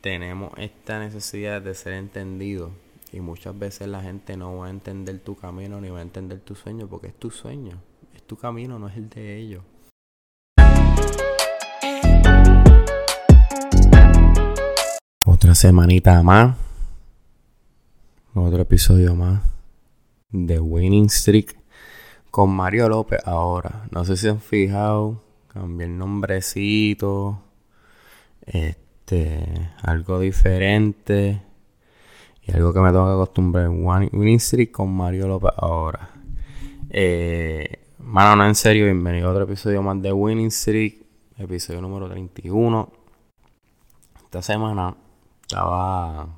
tenemos esta necesidad de ser entendidos y muchas veces la gente no va a entender tu camino ni va a entender tu sueño porque es tu sueño, es tu camino, no es el de ellos. Otra semanita más, otro episodio más de Winning Streak con Mario López ahora. No sé si han fijado, cambié el nombrecito, este, algo diferente y algo que me tengo que acostumbrar. Winning Streak con Mario López ahora. Eh, mano, no en serio, bienvenido a otro episodio más de Winning Streak, episodio número 31. Esta semana estaba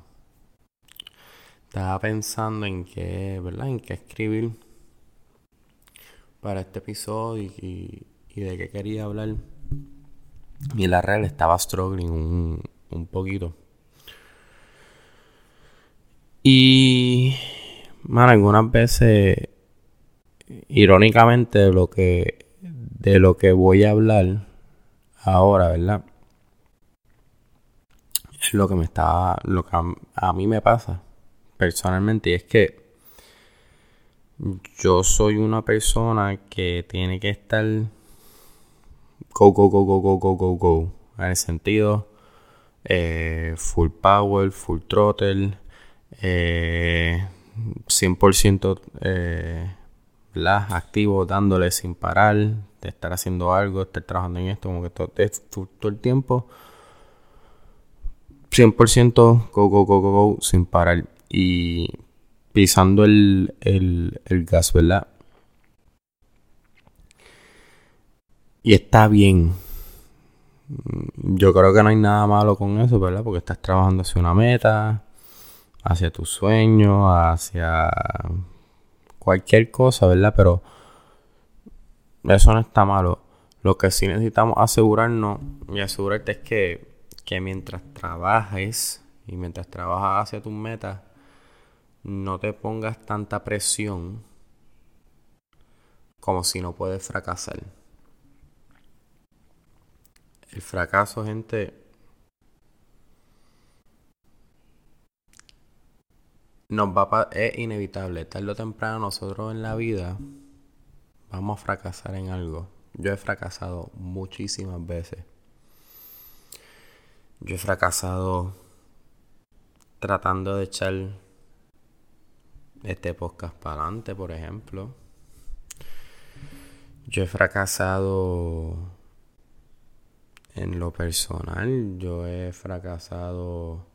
estaba pensando en qué, ¿verdad? En qué escribir para este episodio y, de qué quería hablar. Y la real estaba struggling un, un poquito. Y, bueno, algunas veces, irónicamente, de lo que, de lo que voy a hablar ahora, ¿verdad? Es lo que me está, lo que a mí me pasa personalmente y es que yo soy una persona que tiene que estar go, go, go, go, go, go, go, go. En el sentido, eh, full power, full throttle, eh, 100% eh, activo, dándole sin parar, de estar haciendo algo, estar trabajando en esto, como que todo, todo el tiempo. 100% go, go, go, go, go, sin parar y pisando el, el, el gas, ¿verdad? Y está bien. Yo creo que no hay nada malo con eso, ¿verdad? Porque estás trabajando hacia una meta, hacia tu sueño, hacia cualquier cosa, ¿verdad? Pero eso no está malo. Lo que sí necesitamos asegurarnos y asegurarte es que, que mientras trabajes y mientras trabajas hacia tus metas, no te pongas tanta presión como si no puedes fracasar. El fracaso, gente, nos va es inevitable. Tarde o temprano nosotros en la vida vamos a fracasar en algo. Yo he fracasado muchísimas veces. Yo he fracasado tratando de echar este podcast para adelante, por ejemplo. Yo he fracasado en lo personal, yo he fracasado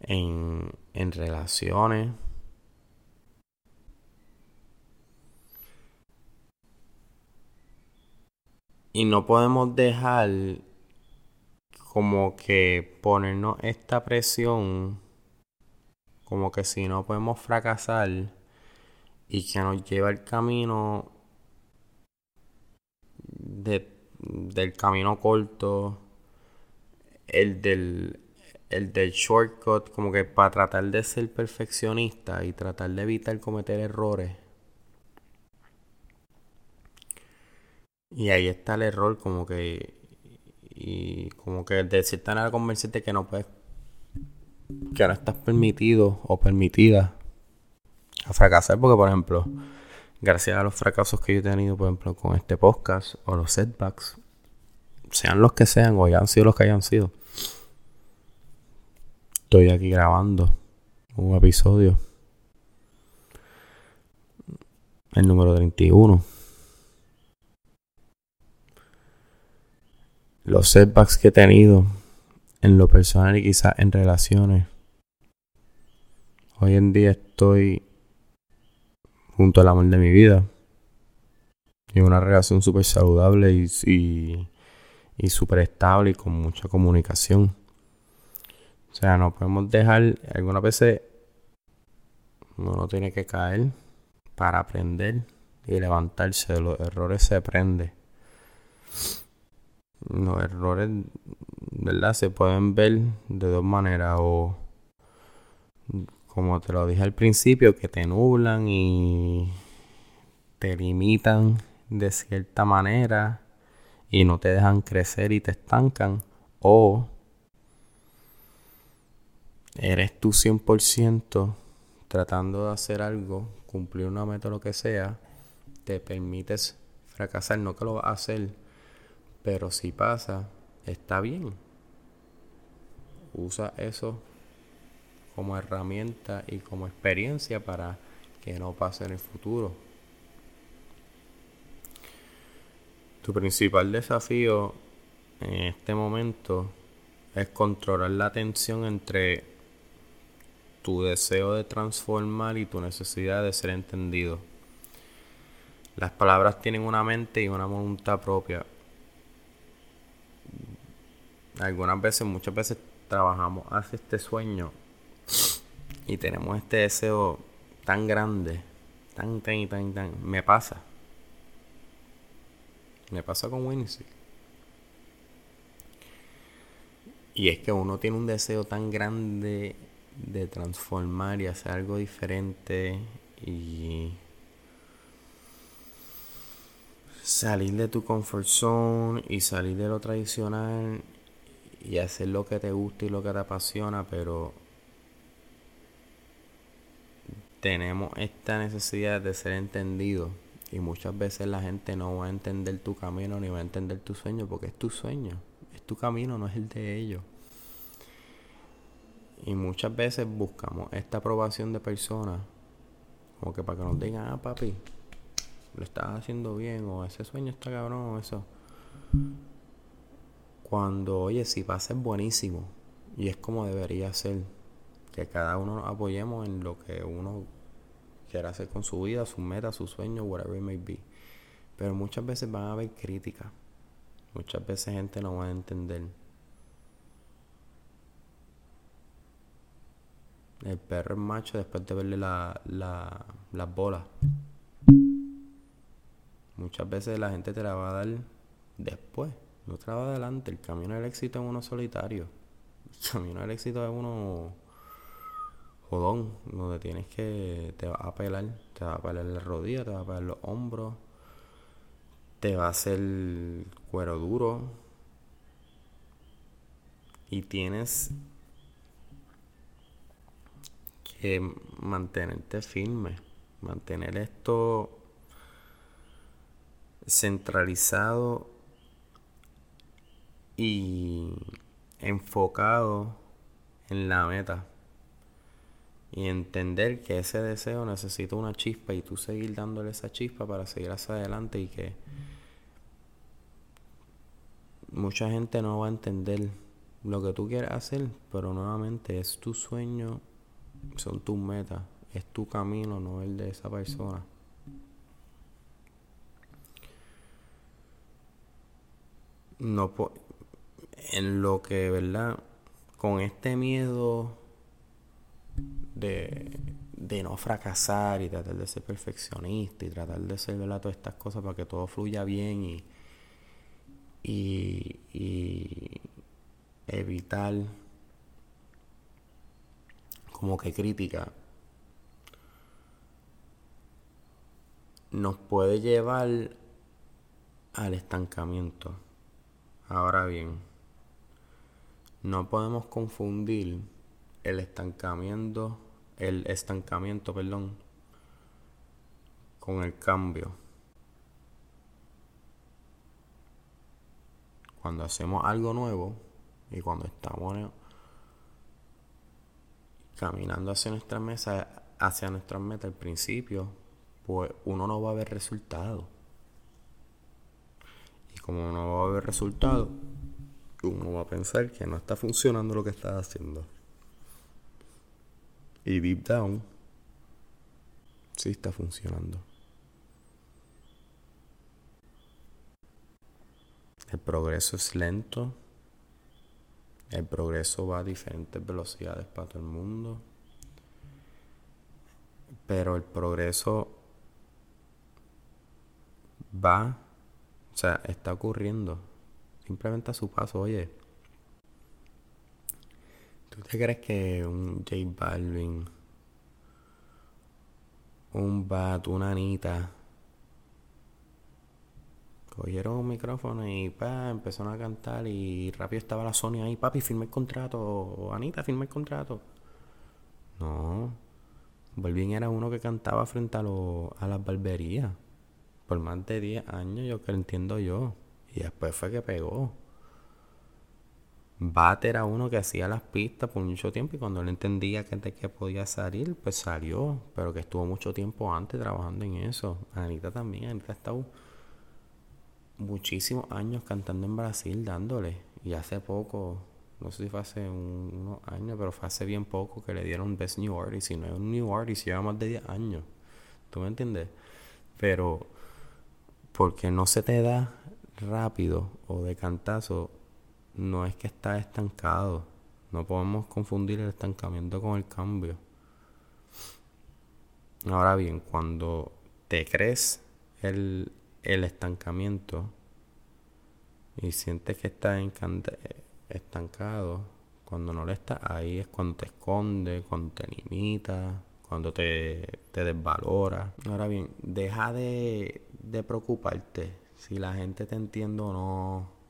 en, en relaciones. Y no podemos dejar como que ponernos esta presión como que si no podemos fracasar y que nos lleva el camino del camino corto, el del, el del shortcut, como que para tratar de ser perfeccionista y tratar de evitar cometer errores. Y ahí está el error, como que. Y como que de cierta manera convencerte que no puedes que no estás permitido o permitida a fracasar, porque por ejemplo, gracias a los fracasos que yo he tenido, por ejemplo, con este podcast o los setbacks, sean los que sean o hayan sido los que hayan sido, estoy aquí grabando un episodio, el número 31. Los setbacks que he tenido en lo personal y quizás en relaciones. Hoy en día estoy junto al amor de mi vida. Y una relación súper saludable y, y, y súper estable y con mucha comunicación. O sea, no podemos dejar, algunas veces uno tiene que caer para aprender y levantarse de los errores se aprende. Los errores ¿verdad? Se pueden ver de dos maneras o como te lo dije al principio, que te nublan y te limitan de cierta manera y no te dejan crecer y te estancan o eres tú 100% tratando de hacer algo, cumplir una meta, lo que sea, te permites fracasar. No que lo vas a hacer, pero si pasa, está bien. Usa eso como herramienta y como experiencia para que no pase en el futuro. Tu principal desafío en este momento es controlar la tensión entre tu deseo de transformar y tu necesidad de ser entendido. Las palabras tienen una mente y una voluntad propia. Algunas veces, muchas veces trabajamos hacia este sueño y tenemos este deseo tan grande, tan, tan, tan, tan. Me pasa. Me pasa con Winnie. Y es que uno tiene un deseo tan grande de transformar y hacer algo diferente y salir de tu comfort zone y salir de lo tradicional y hacer lo que te gusta y lo que te apasiona, pero tenemos esta necesidad de ser entendido y muchas veces la gente no va a entender tu camino ni va a entender tu sueño porque es tu sueño, es tu camino, no es el de ellos. Y muchas veces buscamos esta aprobación de personas como que para que nos digan, ah papi, lo estás haciendo bien o ese sueño está cabrón o eso. Cuando, oye, si pasa es buenísimo y es como debería ser que cada uno nos apoyemos en lo que uno quiera hacer con su vida, su meta, su sueño, whatever it may be. Pero muchas veces van a haber críticas. Muchas veces gente no va a entender. El perro es macho después de verle la, la, las bolas. Muchas veces la gente te la va a dar después. No te la va adelante. El camino del éxito es uno solitario. El camino del éxito es uno donde tienes que, te va a pelar, te va a pelar la rodilla, te va a pelar los hombros, te va a hacer cuero duro. Y tienes que mantenerte firme, mantener esto centralizado y enfocado en la meta y entender que ese deseo necesita una chispa y tú seguir dándole esa chispa para seguir hacia adelante y que mucha gente no va a entender lo que tú quieres hacer, pero nuevamente es tu sueño, son tus metas, es tu camino, no el de esa persona. No en lo que, ¿verdad? Con este miedo de, no fracasar y tratar de ser perfeccionista y tratar de ser todas estas cosas para que todo fluya bien y, y, y evitar como que crítica nos puede llevar al estancamiento. Ahora bien, no podemos confundir el estancamiento, el estancamiento, perdón, con el cambio. Cuando hacemos algo nuevo y cuando estamos caminando hacia nuestra mesa, hacia nuestra meta al principio, pues uno no va a ver resultado. Y como uno va a ver resultado, uno va a pensar que no está funcionando lo que está haciendo. Y deep down, sí está funcionando. El progreso es lento. El progreso va a diferentes velocidades para todo el mundo. Pero el progreso va, o sea, está ocurriendo. Simplemente a su paso, oye, ¿Tú te crees que un J Balvin, un Bat, una Anita, cogieron un micrófono y pa, empezaron a cantar y rápido estaba la Sony ahí, papi, firme el contrato, Anita, firme el contrato. No. Balvin era uno que cantaba frente a, a las barberías. Por más de 10 años, yo que lo entiendo yo. Y después fue que pegó. Bat era uno que hacía las pistas por mucho tiempo y cuando él entendía que, que podía salir, pues salió. Pero que estuvo mucho tiempo antes trabajando en eso. Anita también. Anita ha estado muchísimos años cantando en Brasil dándole. Y hace poco, no sé si fue hace unos años, pero fue hace bien poco que le dieron Best New Artist. Y no es un New Artist, lleva más de 10 años. ¿Tú me entiendes? Pero porque no se te da rápido o de cantazo, no es que está estancado. No podemos confundir el estancamiento con el cambio. Ahora bien, cuando te crees el, el estancamiento y sientes que estás estancado, cuando no lo estás ahí es cuando te esconde, cuando te limita, cuando te, te desvalora. Ahora bien, deja de, de preocuparte si la gente te entiende o no.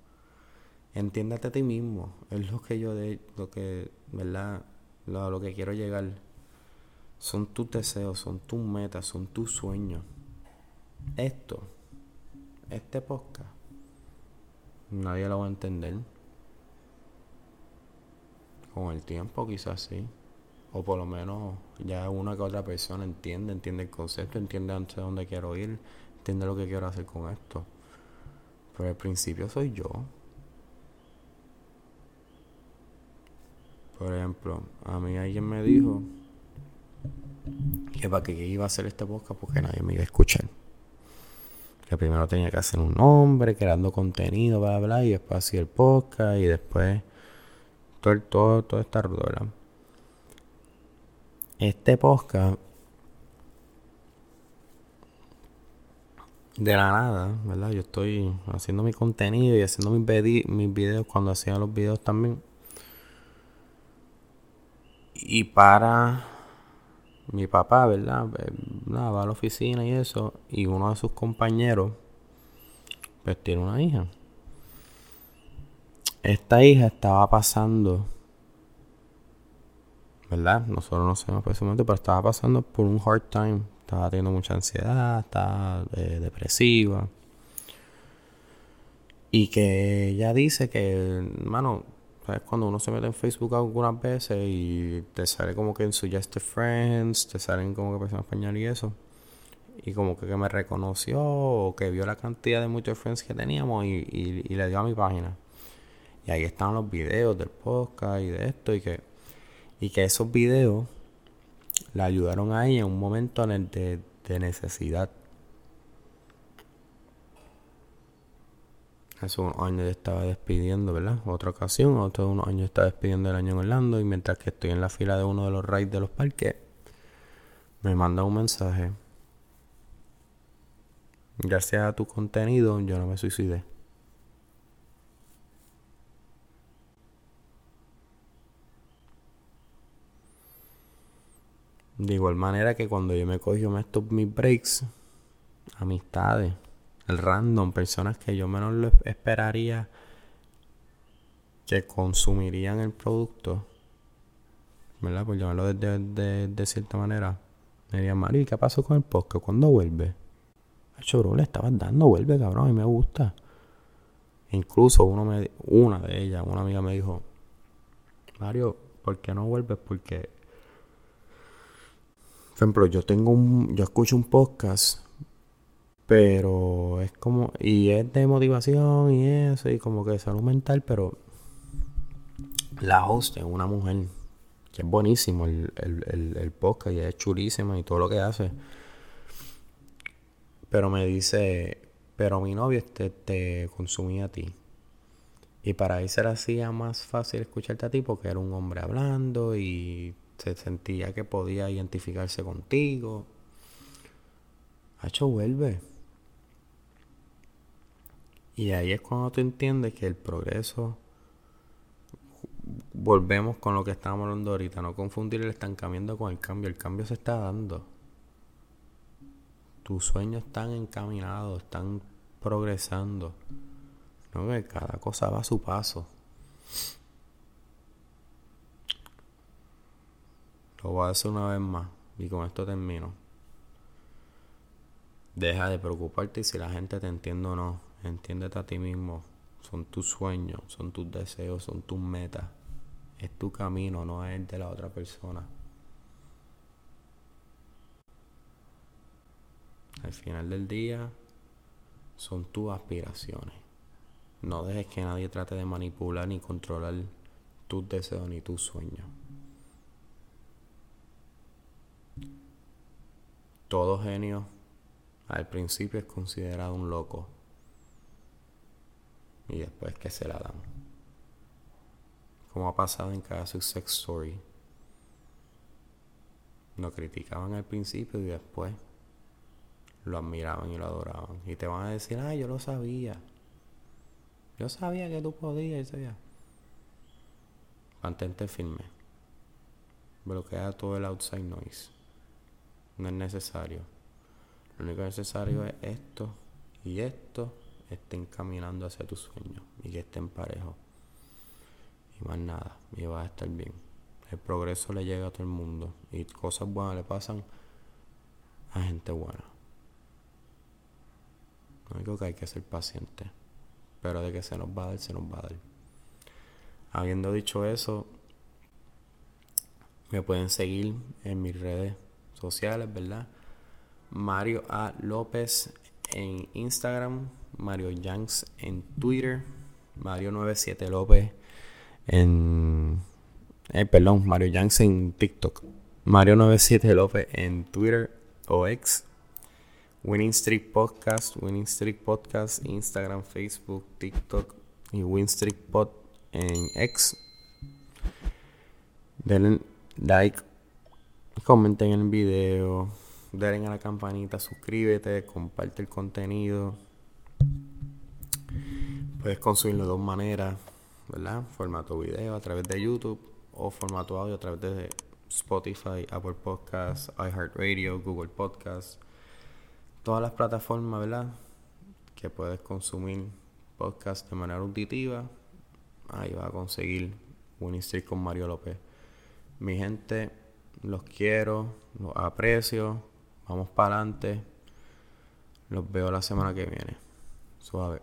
Entiéndete a ti mismo. Es lo que yo de lo que, ¿verdad? Lo, lo que quiero llegar. Son tus deseos, son tus metas, son tus sueños. Esto este podcast, nadie lo va a entender. Con el tiempo quizás sí. O por lo menos ya una que otra persona entiende, entiende el concepto, entiende antes de dónde quiero ir, entiende lo que quiero hacer con esto. Pero al principio soy yo. Por ejemplo, a mí alguien me dijo que para qué iba a hacer este podcast porque nadie me iba a escuchar que primero tenía que hacer un nombre, creando contenido, bla, bla, y después hacía el podcast y después todo, todo, todo esta rueda. Este podcast de la nada, ¿verdad? Yo estoy haciendo mi contenido y haciendo mis, mis videos cuando hacía los videos también. Y para mi papá, ¿verdad? Eh, va a la oficina y eso, y uno de sus compañeros, pues tiene una hija. Esta hija estaba pasando, ¿verdad? Nosotros no sabemos precisamente, pero estaba pasando por un hard time. Estaba teniendo mucha ansiedad, estaba eh, depresiva. Y que ella dice que, hermano, ¿Sabes? Cuando uno se mete en Facebook algunas veces y te sale como que en Suggested Friends, te salen como que personas español y eso. Y como que, me reconoció o que vio la cantidad de muchos friends que teníamos y, y, le dio a mi página. Y ahí están los videos del podcast y de esto y que, y que esos videos le ayudaron a ella en un momento de, de necesidad. Hace unos años estaba despidiendo, ¿verdad? Otra ocasión, otros unos años estaba despidiendo el año en Orlando y mientras que estoy en la fila de uno de los rides de los parques, me manda un mensaje. Gracias a tu contenido, yo no me suicidé. De igual manera que cuando yo me cojo estos mis breaks, amistades random, personas que yo menos lo esperaría que consumirían el producto, ¿verdad? Por llamarlo de, cierta manera. Me dirían, Mario, ¿qué pasó con el podcast? ¿Cuándo vuelve? Choro, le estabas dando, vuelve, cabrón, y me gusta. Incluso uno me, una de ellas, una amiga me dijo, Mario, ¿por qué no vuelves? Porque, por ejemplo, yo tengo un, yo escucho un podcast pero es como, y es de motivación y eso, y como que de salud mental, pero la host es una mujer que es buenísimo el, el, el, podcast y es chulísima y todo lo que hace. Pero me dice, pero mi novio te, te consumía a ti. Y para él se le hacía más fácil escucharte a ti porque era un hombre hablando y se sentía que podía identificarse contigo. Hacho, vuelve. Y ahí es cuando tú entiendes que el progreso, volvemos con lo que estábamos hablando ahorita, no confundir el estancamiento con el cambio, el cambio se está dando. Tus sueños están encaminados, están progresando. No que cada cosa va a su paso. Lo voy a hacer una vez más y con esto termino. Deja de preocuparte si la gente te entiende o no. Entiéndete a ti mismo. Son tus sueños, son tus deseos, son tus metas. Es tu camino, no es el de la otra persona. Al final del día, son tus aspiraciones. No dejes que nadie trate de manipular ni controlar tus deseos ni tus sueños. Todo genio al principio es considerado un loco y después que se la dan. Como ha pasado en cada sex story. Lo criticaban al principio y después lo admiraban y lo adoraban. Y te van a decir, ah, yo lo sabía. Yo sabía que tú podías. Ya. Mantente firme. Bloquea todo el outside noise. No es necesario. Lo único necesario es esto y esto estén caminando hacia tu sueño y que estén parejos. Y más nada, y vas a estar bien. El progreso le llega a todo el mundo y cosas buenas le pasan a gente buena. Lo único que hay que ser paciente. Pero de que se nos va a dar, se nos va a dar. Habiendo dicho eso, me pueden seguir en mis redes sociales, ¿verdad? Mario A. López en Instagram, Mario Yanks en Twitter, Mario97 López en... Eh, perdón, Mario Yanks en TikTok, Mario97 López en Twitter o X, Winning Street Podcast, Winning Street Podcast, Instagram, Facebook, TikTok y Win Street Pod en X. Denle like, comenten el video denle a la campanita, suscríbete, comparte el contenido. Puedes consumirlo de dos maneras, ¿verdad? Formato video a través de YouTube o formato audio a través de Spotify, Apple Podcasts, iHeartRadio, Google Podcasts. Todas las plataformas, ¿verdad? Que puedes consumir podcast de manera auditiva. Ahí vas a conseguir Street con Mario López. Mi gente, los quiero, los aprecio. Vamos para adelante. Los veo la semana que viene. Suave.